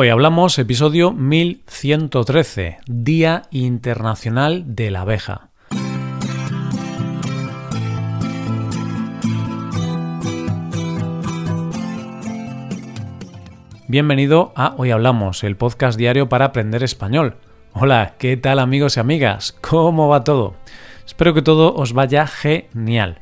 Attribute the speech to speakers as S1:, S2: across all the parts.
S1: Hoy hablamos episodio 1113, Día Internacional de la Abeja. Bienvenido a Hoy Hablamos, el podcast diario para aprender español. Hola, ¿qué tal amigos y amigas? ¿Cómo va todo? Espero que todo os vaya genial.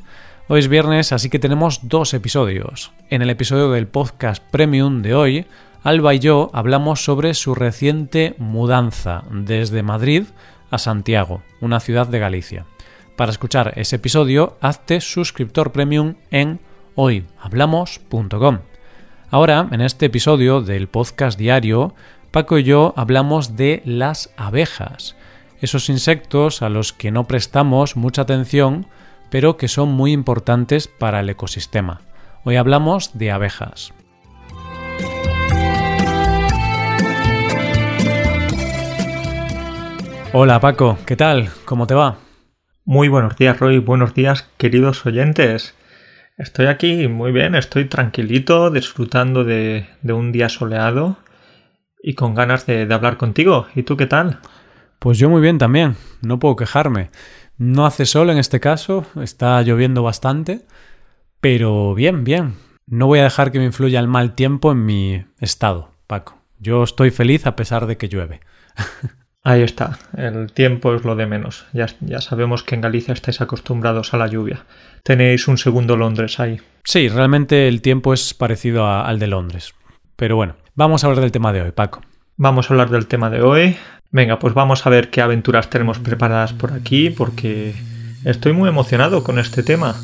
S1: Hoy es viernes, así que tenemos dos episodios. En el episodio del podcast Premium de hoy Alba y yo hablamos sobre su reciente mudanza desde Madrid a Santiago, una ciudad de Galicia. Para escuchar ese episodio, hazte suscriptor premium en hoyhablamos.com. Ahora, en este episodio del podcast diario, Paco y yo hablamos de las abejas, esos insectos a los que no prestamos mucha atención, pero que son muy importantes para el ecosistema. Hoy hablamos de abejas. Hola Paco, ¿qué tal? ¿Cómo te va?
S2: Muy buenos días Roy, buenos días queridos oyentes. Estoy aquí muy bien, estoy tranquilito, disfrutando de, un día soleado y con ganas de, de hablar contigo. ¿Y tú qué tal?
S1: Pues yo muy bien también, no puedo quejarme. No hace sol en este caso, está lloviendo bastante, pero bien, bien. No voy a dejar que me influya el mal tiempo en mi estado, Paco. Yo estoy feliz a pesar de que llueve.
S2: Ahí está, el tiempo es lo de menos. Ya, ya, sabemos que en Galicia estáis acostumbrados a la lluvia. Tenéis un segundo Londres ahí.
S1: Sí, realmente el tiempo es parecido al de Londres. Pero bueno, vamos a hablar del tema de hoy, Paco.
S2: Vamos a hablar del tema de hoy. Venga, pues vamos a ver qué aventuras tenemos preparadas por aquí, porque estoy muy emocionado con este tema.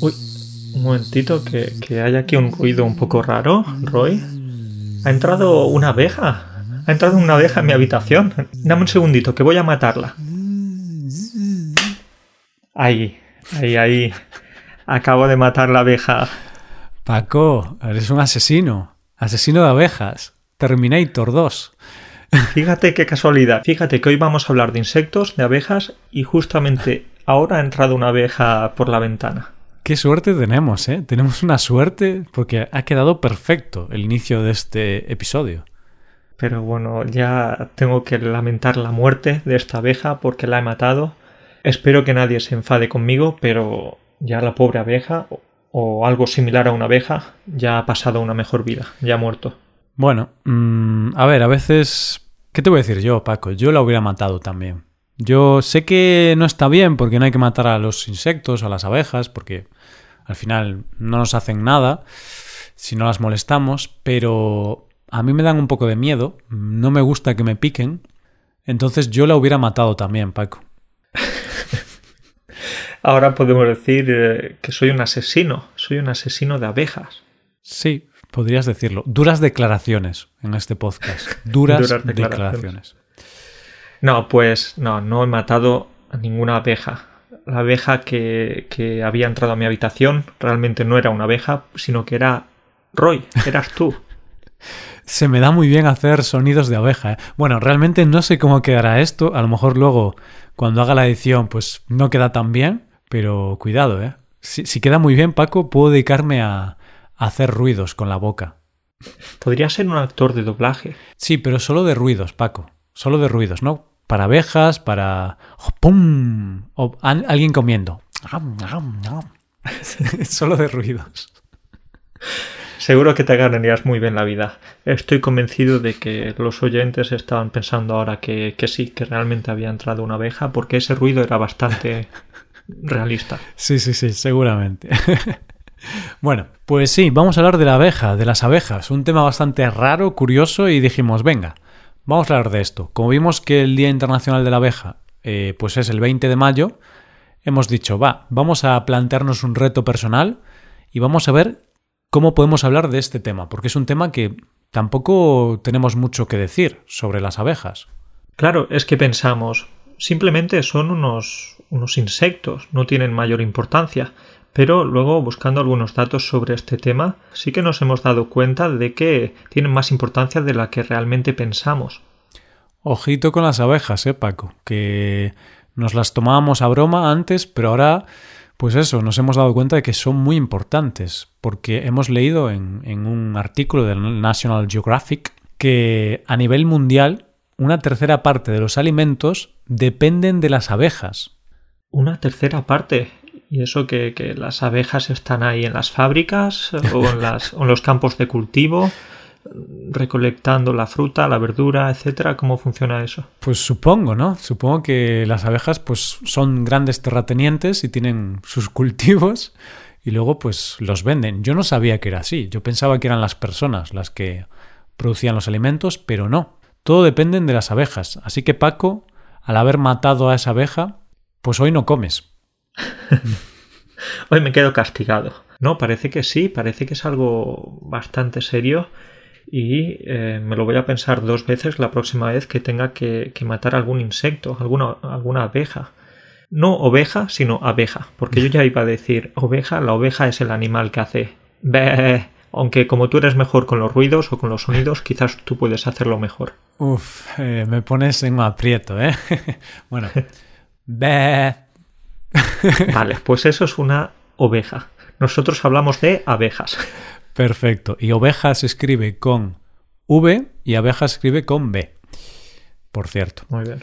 S2: Uy, un momentito, que, que hay aquí un ruido un poco raro, Roy. Ha entrado una abeja. Ha entrado una abeja en mi habitación. Dame un segundito, que voy a matarla. Ahí, ahí, ahí. Acabo de matar la abeja.
S1: Paco, eres un asesino. Asesino de abejas. Terminator 2.
S2: Fíjate qué casualidad. Fíjate que hoy vamos a hablar de insectos, de abejas, y justamente ahora ha entrado una abeja por la ventana.
S1: Qué suerte tenemos, ¿eh? Tenemos una suerte porque ha quedado perfecto el inicio de este episodio.
S2: Pero bueno, ya tengo que lamentar la muerte de esta abeja porque la he matado. Espero que nadie se enfade conmigo, pero ya la pobre abeja o algo similar a una abeja ya ha pasado una mejor vida, ya ha muerto.
S1: Bueno, mm, a ver, a veces... ¿Qué te voy a decir yo, Paco? Yo la hubiera matado también. Yo sé que no está bien porque no hay que matar a los insectos, a las abejas, porque al final no nos hacen nada si no las molestamos, pero a mí me dan un poco de miedo, no me gusta que me piquen, entonces yo la hubiera matado también, Paco.
S2: Ahora podemos decir eh, que soy un asesino, soy un asesino de abejas.
S1: Sí, podrías decirlo. Duras declaraciones en este podcast. Duras, declaraciones.
S2: No, pues no, no he matado a ninguna abeja. La abeja que, que había entrado a mi habitación realmente no era una abeja, sino que era Roy, eras tú.
S1: Se me da muy bien hacer sonidos de abeja. ¿eh? Bueno, realmente no sé cómo quedará esto. A lo mejor luego, cuando haga la edición, pues no queda tan bien. Pero cuidado, ¿eh? Si, queda muy bien, Paco, puedo dedicarme a, hacer ruidos con la boca.
S2: Podría ser un actor de doblaje.
S1: Sí, pero solo de ruidos, Paco. Solo de ruidos, ¿no? Para abejas, para... ¡Pum! O alguien comiendo. solo de ruidos.
S2: Seguro que te ganarías muy bien la vida. Estoy convencido de que los oyentes estaban pensando ahora que, sí, que realmente había entrado una abeja, porque ese ruido era bastante realista.
S1: Sí, sí, sí, seguramente. bueno, pues sí, vamos a hablar de la abeja, de las abejas, un tema bastante raro, curioso, y dijimos, venga, vamos a hablar de esto. Como vimos que el Día Internacional de la Abeja eh, pues es el 20 de mayo, hemos dicho, va, vamos a plantearnos un reto personal y vamos a ver cómo podemos hablar de este tema, porque es un tema que tampoco tenemos mucho que decir sobre las abejas.
S2: Claro, es que pensamos, simplemente son unos, unos insectos, no tienen mayor importancia, pero luego buscando algunos datos sobre este tema, sí que nos hemos dado cuenta de que tienen más importancia de la que realmente pensamos.
S1: Ojito con las abejas, eh, Paco, que nos las tomábamos a broma antes, pero ahora pues eso, nos hemos dado cuenta de que son muy importantes, porque hemos leído en, un artículo del National Geographic que a nivel mundial una tercera parte de los alimentos dependen de las abejas.
S2: Una tercera parte. ¿Y eso que, las abejas están ahí en las fábricas o en, los campos de cultivo? Recolectando la fruta, la verdura, etcétera? ¿Cómo funciona eso?
S1: Pues supongo, ¿no? Supongo que las abejas pues son grandes terratenientes y tienen sus cultivos y luego pues los venden. Yo no sabía que era así. Yo pensaba que eran las personas las que producían los alimentos, pero no. Todo depende de las abejas. Así que Paco, al haber matado a esa abeja, pues hoy no comes.
S2: hoy me quedo castigado. No, parece que sí, parece que es algo bastante serio y eh, me lo voy a pensar dos veces la próxima vez que tenga que, matar algún insecto, alguna, alguna abeja. No oveja, sino abeja, porque yo ya iba a decir oveja, la oveja es el animal que hace Bé. Aunque como tú eres mejor con los ruidos o con los sonidos, quizás tú puedes hacerlo mejor.
S1: Uf, eh, me pones en un aprieto, ¿eh? bueno. Bé.
S2: vale, pues eso es una oveja. Nosotros hablamos de abejas.
S1: Perfecto. Y oveja se escribe con V y abeja se escribe con B. Por cierto.
S2: Muy bien.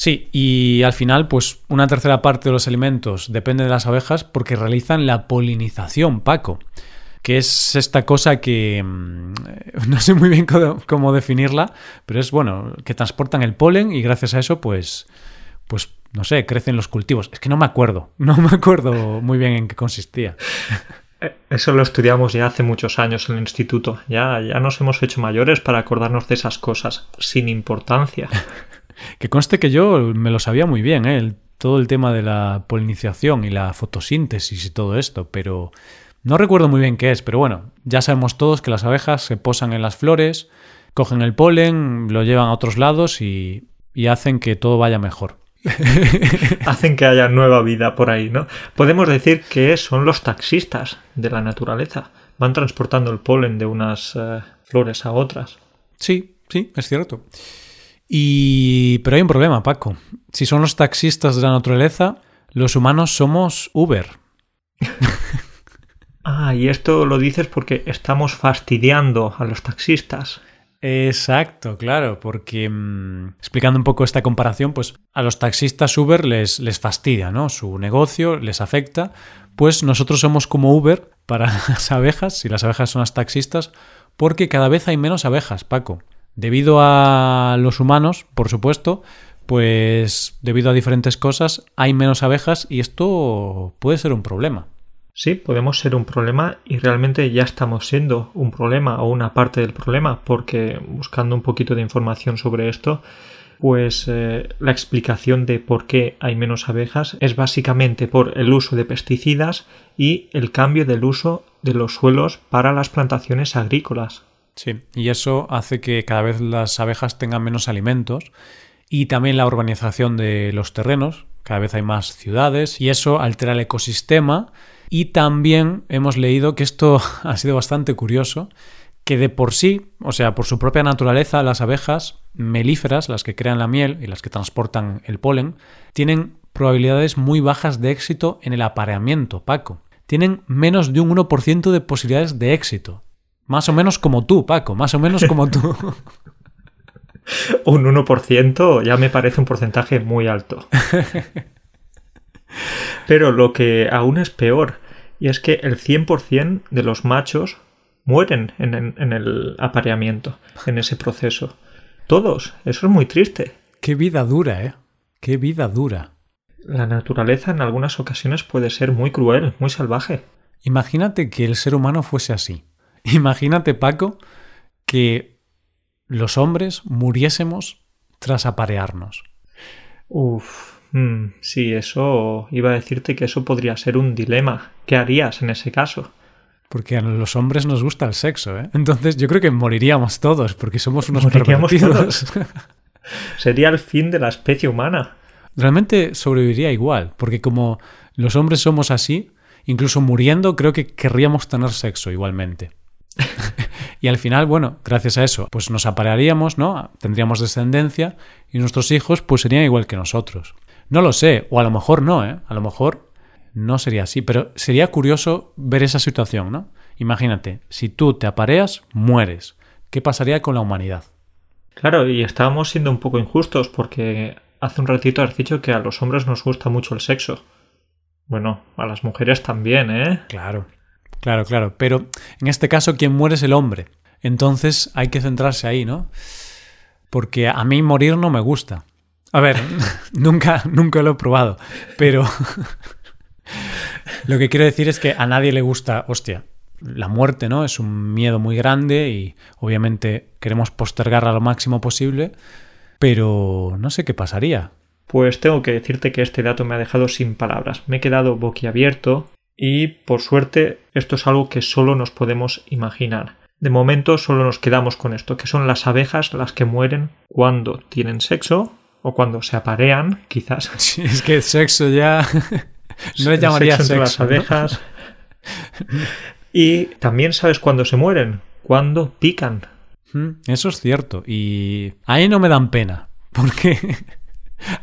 S1: Sí, y al final, pues una tercera parte de los alimentos depende de las abejas porque realizan la polinización, Paco. Que es esta cosa que mm, no sé muy bien cómo, definirla, pero es bueno, que transportan el polen y gracias a eso, pues, pues, no sé, crecen los cultivos. Es que no me acuerdo, no me acuerdo muy bien en qué consistía.
S2: Eh, eso lo estudiamos ya hace muchos años en el instituto. Ya, ya nos hemos hecho mayores para acordarnos de esas cosas, sin importancia.
S1: que conste que yo me lo sabía muy bien, ¿eh? todo el tema de la polinización y la fotosíntesis y todo esto, pero no recuerdo muy bien qué es. Pero bueno, ya sabemos todos que las abejas se posan en las flores, cogen el polen, lo llevan a otros lados y, y hacen que todo vaya mejor.
S2: hacen que haya nueva vida por ahí, ¿no? Podemos decir que son los taxistas de la naturaleza. Van transportando el polen de unas eh, flores a otras.
S1: Sí, sí, es cierto. Y... Pero hay un problema, Paco. Si son los taxistas de la naturaleza, los humanos somos Uber.
S2: ah, y esto lo dices porque estamos fastidiando a los taxistas.
S1: Exacto, claro, porque mm, explicando un poco esta comparación, pues a los taxistas Uber les, les fastidia, ¿no? Su negocio les afecta, pues nosotros somos como Uber para las abejas, si las abejas son las taxistas, porque cada vez hay menos abejas, Paco. Debido a los humanos, por supuesto, pues debido a diferentes cosas hay menos abejas y esto puede ser un problema.
S2: Sí, podemos ser un problema y realmente ya estamos siendo un problema o una parte del problema porque buscando un poquito de información sobre esto, pues eh, la explicación de por qué hay menos abejas es básicamente por el uso de pesticidas y el cambio del uso de los suelos para las plantaciones agrícolas.
S1: Sí, y eso hace que cada vez las abejas tengan menos alimentos y también la urbanización de los terrenos, cada vez hay más ciudades y eso altera el ecosistema y también hemos leído que esto ha sido bastante curioso, que de por sí, o sea, por su propia naturaleza, las abejas melíferas, las que crean la miel y las que transportan el polen, tienen probabilidades muy bajas de éxito en el apareamiento, Paco. Tienen menos de un 1% de posibilidades de éxito. Más o menos como tú, Paco, más o menos como tú.
S2: un 1% ya me parece un porcentaje muy alto. Pero lo que aún es peor, y es que el 100% de los machos mueren en, el apareamiento, en ese proceso. Todos. Eso es muy triste.
S1: Qué vida dura, ¿eh? Qué vida dura.
S2: La naturaleza en algunas ocasiones puede ser muy cruel, muy salvaje.
S1: Imagínate que el ser humano fuese así. Imagínate, Paco, que los hombres muriésemos tras aparearnos.
S2: Uf. Mm, sí, eso iba a decirte que eso podría ser un dilema. ¿Qué harías en ese caso?
S1: Porque a los hombres nos gusta el sexo, ¿eh? Entonces yo creo que moriríamos todos, porque somos unos pervertidos.
S2: Sería el fin de la especie humana.
S1: Realmente sobreviviría igual, porque como los hombres somos así, incluso muriendo creo que querríamos tener sexo igualmente. y al final, bueno, gracias a eso, pues nos aparearíamos, ¿no? Tendríamos descendencia y nuestros hijos pues serían igual que nosotros. No lo sé, o a lo mejor no, ¿eh? A lo mejor no sería así, pero sería curioso ver esa situación, ¿no? Imagínate, si tú te apareas, mueres. ¿Qué pasaría con la humanidad?
S2: Claro, y estábamos siendo un poco injustos porque hace un ratito has dicho que a los hombres nos gusta mucho el sexo. Bueno, a las mujeres también, ¿eh?
S1: Claro, claro, claro. Pero en este caso quien muere es el hombre. Entonces hay que centrarse ahí, ¿no? Porque a mí morir no me gusta. A ver, nunca, nunca lo he probado, pero lo que quiero decir es que a nadie le gusta, hostia, la muerte, ¿no? Es un miedo muy grande y obviamente queremos postergarla lo máximo posible, pero no sé qué pasaría.
S2: Pues tengo que decirte que este dato me ha dejado sin palabras. Me he quedado boquiabierto y por suerte esto es algo que solo nos podemos imaginar. De momento solo nos quedamos con esto, que son las abejas las que mueren cuando tienen sexo o cuando se aparean, quizás.
S1: Sí, es que sexo ya no le llamaría
S2: sexo, entre
S1: sexo,
S2: las abejas. y también sabes cuándo se mueren, cuando pican.
S1: Mm, Eso es cierto. Y ahí no me dan pena. Porque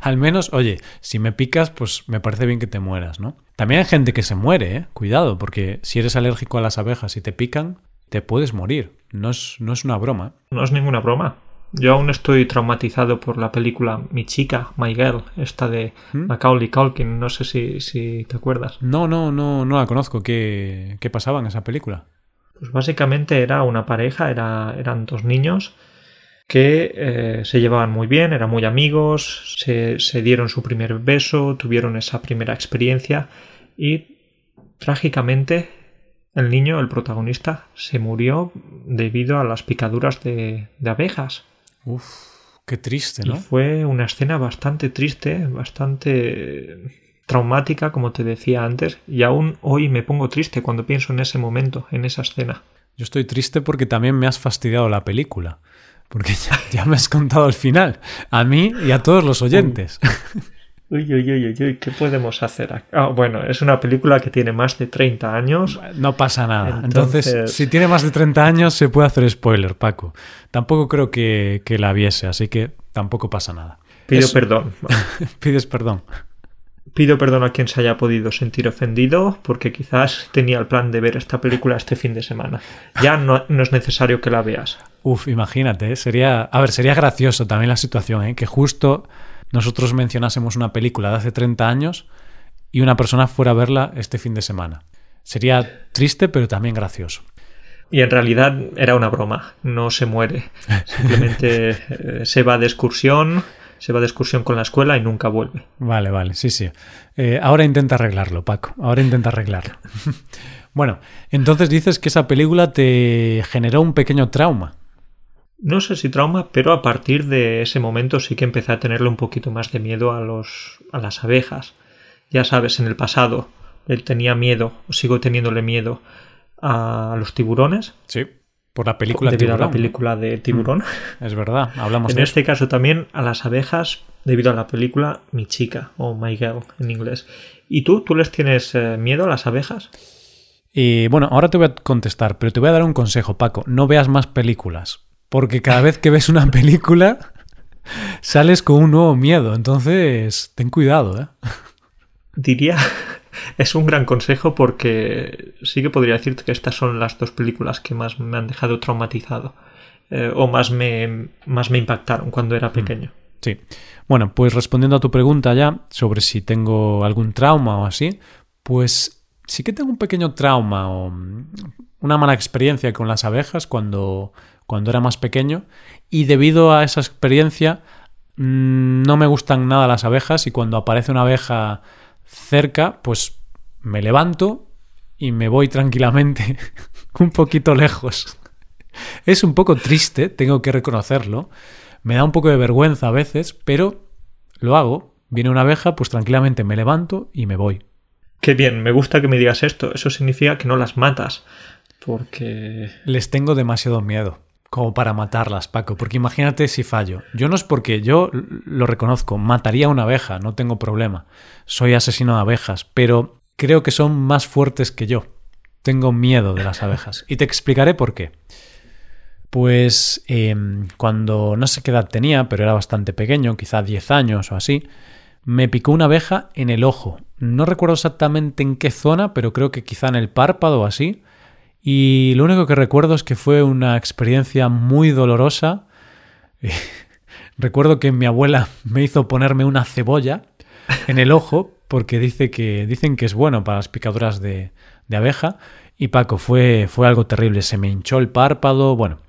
S1: al menos, oye, si me picas, pues me parece bien que te mueras, ¿no? También hay gente que se muere, ¿eh? Cuidado, porque si eres alérgico a las abejas y te pican, te puedes morir. No es, no es una broma.
S2: No es ninguna broma. Yo aún estoy traumatizado por la película Mi chica, My Girl, esta de
S1: ¿Mm?
S2: Macaulay Culkin. No sé si, si te acuerdas.
S1: No, no, no, no la conozco. ¿Qué, qué pasaba en esa película?
S2: Pues básicamente era una pareja, era, eran dos niños que eh, se llevaban muy bien, eran muy amigos, se, se dieron su primer beso, tuvieron esa primera experiencia y trágicamente el niño, el protagonista, se murió debido a las picaduras de, de abejas.
S1: Uf, qué triste,
S2: Y
S1: ¿no?
S2: fue una escena bastante triste, bastante traumática, como te decía antes, y aún hoy me pongo triste cuando pienso en ese momento, en esa escena.
S1: Yo estoy triste porque también me has fastidiado la película. Porque ya, ya me has contado el final. A mí y a todos los oyentes.
S2: Uy, uy, uy, uy, ¿qué podemos hacer? aquí? Ah, bueno, es una película que tiene más de 30 años.
S1: No pasa nada. Entonces,
S2: Entonces-
S1: si tiene más de 30 años, se puede hacer spoiler, Paco. Tampoco creo que, que la viese, así que tampoco pasa nada.
S2: Pido perdón.
S1: Pides perdón.
S2: Pido perdón a quien se haya podido sentir ofendido, porque quizás tenía el plan de ver esta película este fin de semana. Ya no, no es necesario que la veas.
S1: Uf, imagínate, ¿eh? sería. A ver, sería gracioso también la situación, ¿eh? Que justo nosotros mencionásemos una película de hace 30 años y una persona fuera a verla este fin de semana. Sería triste, pero también gracioso.
S2: Y en realidad era una broma, no se muere. Simplemente eh, se va de excursión, se va de excursión con la escuela y nunca vuelve.
S1: Vale, vale, sí, sí. Eh, ahora intenta arreglarlo, Paco. Ahora intenta arreglarlo. bueno, entonces dices que esa película te generó un pequeño trauma.
S2: No sé si trauma, pero a partir de ese momento sí que empecé a tenerle un poquito más de miedo a los a las abejas. Ya sabes, en el pasado él tenía miedo, sigo teniéndole miedo a los tiburones
S1: Sí. Por la película
S2: debido a la película de tiburón.
S1: ¿no? Es verdad, hablamos
S2: En
S1: de
S2: este caso también a las abejas debido a la película Mi chica o My Girl en inglés. ¿Y tú? ¿Tú les tienes eh, miedo a las abejas?
S1: Y bueno, ahora te voy a contestar, pero te voy a dar un consejo, Paco. No veas más películas. Porque cada vez que ves una película, sales con un nuevo miedo. Entonces, ten cuidado, ¿eh?
S2: Diría, es un gran consejo porque sí que podría decirte que estas son las dos películas que más me han dejado traumatizado eh, o más me, más me impactaron cuando era pequeño.
S1: Sí. Bueno, pues respondiendo a tu pregunta ya sobre si tengo algún trauma o así, pues sí que tengo un pequeño trauma o mm, una mala experiencia con las abejas cuando, cuando era más pequeño y debido a esa experiencia mm, no me gustan nada las abejas y cuando aparece una abeja cerca, pues me levanto y me voy tranquilamente un poquito lejos. Es un poco triste, tengo que reconocerlo. Me da un poco de vergüenza a veces, pero lo hago. Viene una abeja, pues tranquilamente me levanto y me voy.
S2: Qué bien, me gusta que me digas esto. Eso significa que no las matas. Porque...
S1: Les tengo demasiado miedo como para matarlas, Paco, porque imagínate si fallo. Yo no es porque yo lo reconozco, mataría a una abeja, no tengo problema. Soy asesino de abejas, pero creo que son más fuertes que yo. Tengo miedo de las abejas. Y te explicaré por qué. Pues eh, cuando no sé qué edad tenía, pero era bastante pequeño, quizá 10 años o así, me picó una abeja en el ojo. No recuerdo exactamente en qué zona, pero creo que quizá en el párpado o así. Y lo único que recuerdo es que fue una experiencia muy dolorosa. recuerdo que mi abuela me hizo ponerme una cebolla en el ojo porque dice que, dicen que es bueno para las picaduras de, abeja. Y Paco, fue, fue algo terrible. Se me hinchó el párpado. Bueno,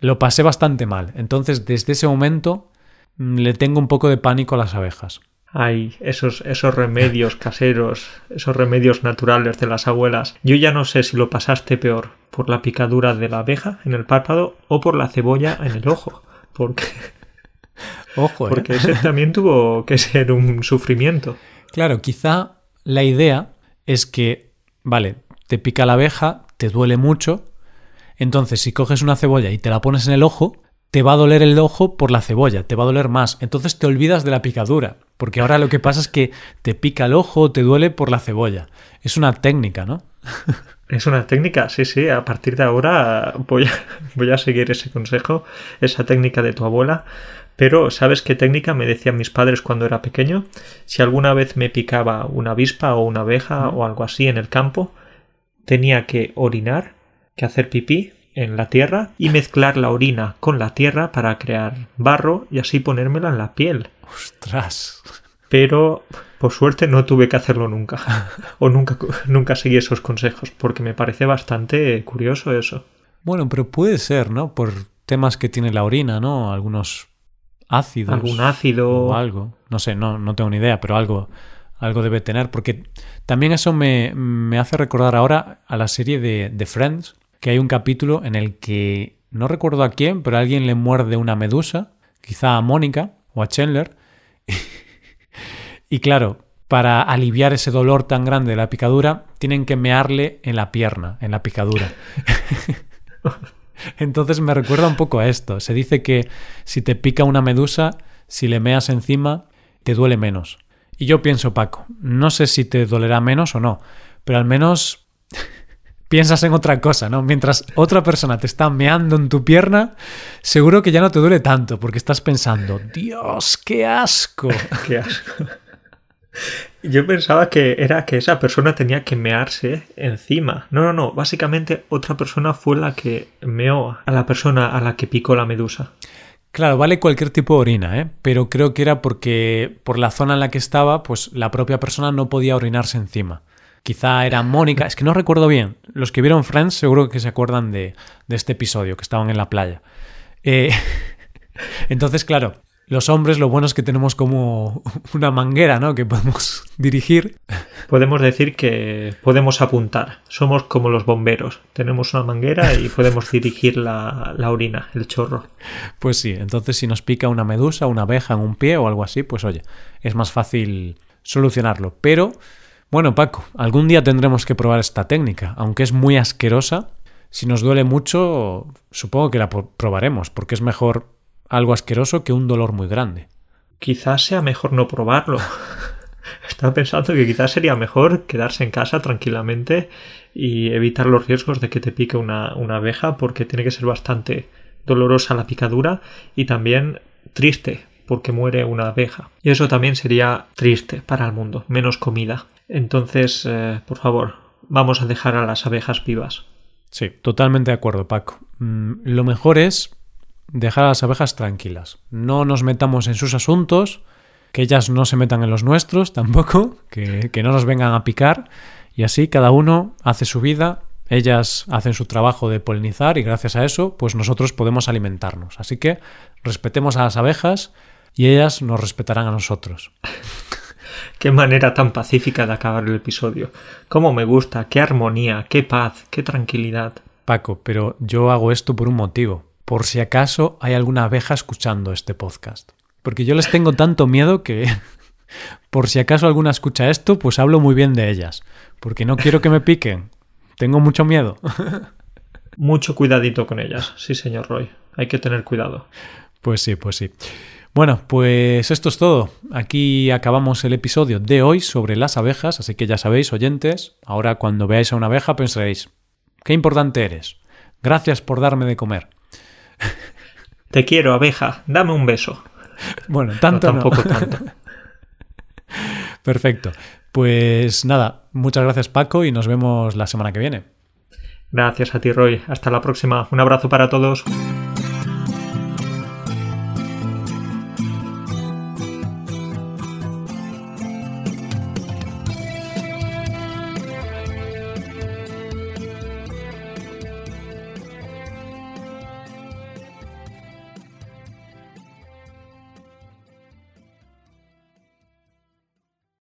S1: lo pasé bastante mal. Entonces, desde ese momento mm, le tengo un poco de pánico a las abejas.
S2: Ay, esos, esos remedios caseros, esos remedios naturales de las abuelas. Yo ya no sé si lo pasaste peor por la picadura de la abeja en el párpado o por la cebolla en el ojo. Porque.
S1: Ojo, ¿eh?
S2: Porque ese también tuvo que ser un sufrimiento.
S1: Claro, quizá la idea es que, vale, te pica la abeja, te duele mucho, entonces si coges una cebolla y te la pones en el ojo, te va a doler el ojo por la cebolla, te va a doler más. Entonces te olvidas de la picadura, porque ahora lo que pasa es que te pica el ojo o te duele por la cebolla. Es una técnica, ¿no?
S2: Es una técnica, sí, sí. A partir de ahora voy a, voy a seguir ese consejo, esa técnica de tu abuela. Pero, ¿sabes qué técnica me decían mis padres cuando era pequeño? Si alguna vez me picaba una avispa o una abeja o algo así en el campo, tenía que orinar, que hacer pipí en la tierra y mezclar la orina con la tierra para crear barro y así ponérmela en la piel.
S1: ¡Ostras!
S2: Pero por suerte no tuve que hacerlo nunca. o nunca, nunca seguí esos consejos, porque me parece bastante curioso eso.
S1: Bueno, pero puede ser, ¿no? Por temas que tiene la orina, ¿no? Algunos ácidos.
S2: Algún ácido.
S1: O algo. No sé, no, no tengo ni idea, pero algo, algo debe tener. Porque también eso me, me hace recordar ahora a la serie de, de Friends, que hay un capítulo en el que no recuerdo a quién, pero alguien le muerde una medusa, quizá a Mónica o a Chandler. y claro, para aliviar ese dolor tan grande de la picadura, tienen que mearle en la pierna, en la picadura. Entonces me recuerda un poco a esto. Se dice que si te pica una medusa, si le meas encima, te duele menos. Y yo pienso, Paco, no sé si te dolerá menos o no, pero al menos piensas en otra cosa, ¿no? Mientras otra persona te está meando en tu pierna, seguro que ya no te duele tanto, porque estás pensando, Dios, qué asco.
S2: qué asco. Yo pensaba que era que esa persona tenía que mearse encima. No, no, no. Básicamente otra persona fue la que meó a la persona a la que picó la medusa.
S1: Claro, vale cualquier tipo de orina, ¿eh? Pero creo que era porque por la zona en la que estaba, pues la propia persona no podía orinarse encima. Quizá era Mónica, es que no recuerdo bien. Los que vieron Friends seguro que se acuerdan de, de este episodio, que estaban en la playa. Eh, entonces, claro, los hombres lo bueno es que tenemos como una manguera, ¿no? Que podemos dirigir.
S2: Podemos decir que podemos apuntar. Somos como los bomberos. Tenemos una manguera y podemos dirigir la, la orina, el chorro.
S1: Pues sí, entonces si nos pica una medusa, una abeja en un pie o algo así, pues oye, es más fácil solucionarlo. Pero bueno, Paco, algún día tendremos que probar esta técnica, aunque es muy asquerosa. Si nos duele mucho, supongo que la probaremos, porque es mejor algo asqueroso que un dolor muy grande.
S2: Quizás sea mejor no probarlo. Estaba pensando que quizás sería mejor quedarse en casa tranquilamente y evitar los riesgos de que te pique una, una abeja, porque tiene que ser bastante dolorosa la picadura y también triste porque muere una abeja. Y eso también sería triste para el mundo, menos comida. Entonces, eh, por favor, vamos a dejar a las abejas vivas.
S1: Sí, totalmente de acuerdo, Paco. Mm, lo mejor es dejar a las abejas tranquilas. No nos metamos en sus asuntos, que ellas no se metan en los nuestros tampoco, que, que no nos vengan a picar. Y así cada uno hace su vida, ellas hacen su trabajo de polinizar y gracias a eso, pues nosotros podemos alimentarnos. Así que respetemos a las abejas y ellas nos respetarán a nosotros.
S2: Qué manera tan pacífica de acabar el episodio. Cómo me gusta, qué armonía, qué paz, qué tranquilidad.
S1: Paco, pero yo hago esto por un motivo. Por si acaso hay alguna abeja escuchando este podcast. Porque yo les tengo tanto miedo que... por si acaso alguna escucha esto, pues hablo muy bien de ellas. Porque no quiero que me piquen. Tengo mucho miedo.
S2: Mucho cuidadito con ellas, sí, señor Roy. Hay que tener cuidado.
S1: Pues sí, pues sí. Bueno, pues esto es todo. Aquí acabamos el episodio de hoy sobre las abejas, así que ya sabéis, oyentes, ahora cuando veáis a una abeja pensaréis, qué importante eres. Gracias por darme de comer.
S2: Te quiero, abeja, dame un beso.
S1: Bueno, tanto
S2: no, tampoco tanto.
S1: Perfecto. Pues nada, muchas gracias Paco y nos vemos la semana que viene.
S2: Gracias a ti, Roy. Hasta la próxima. Un abrazo para todos.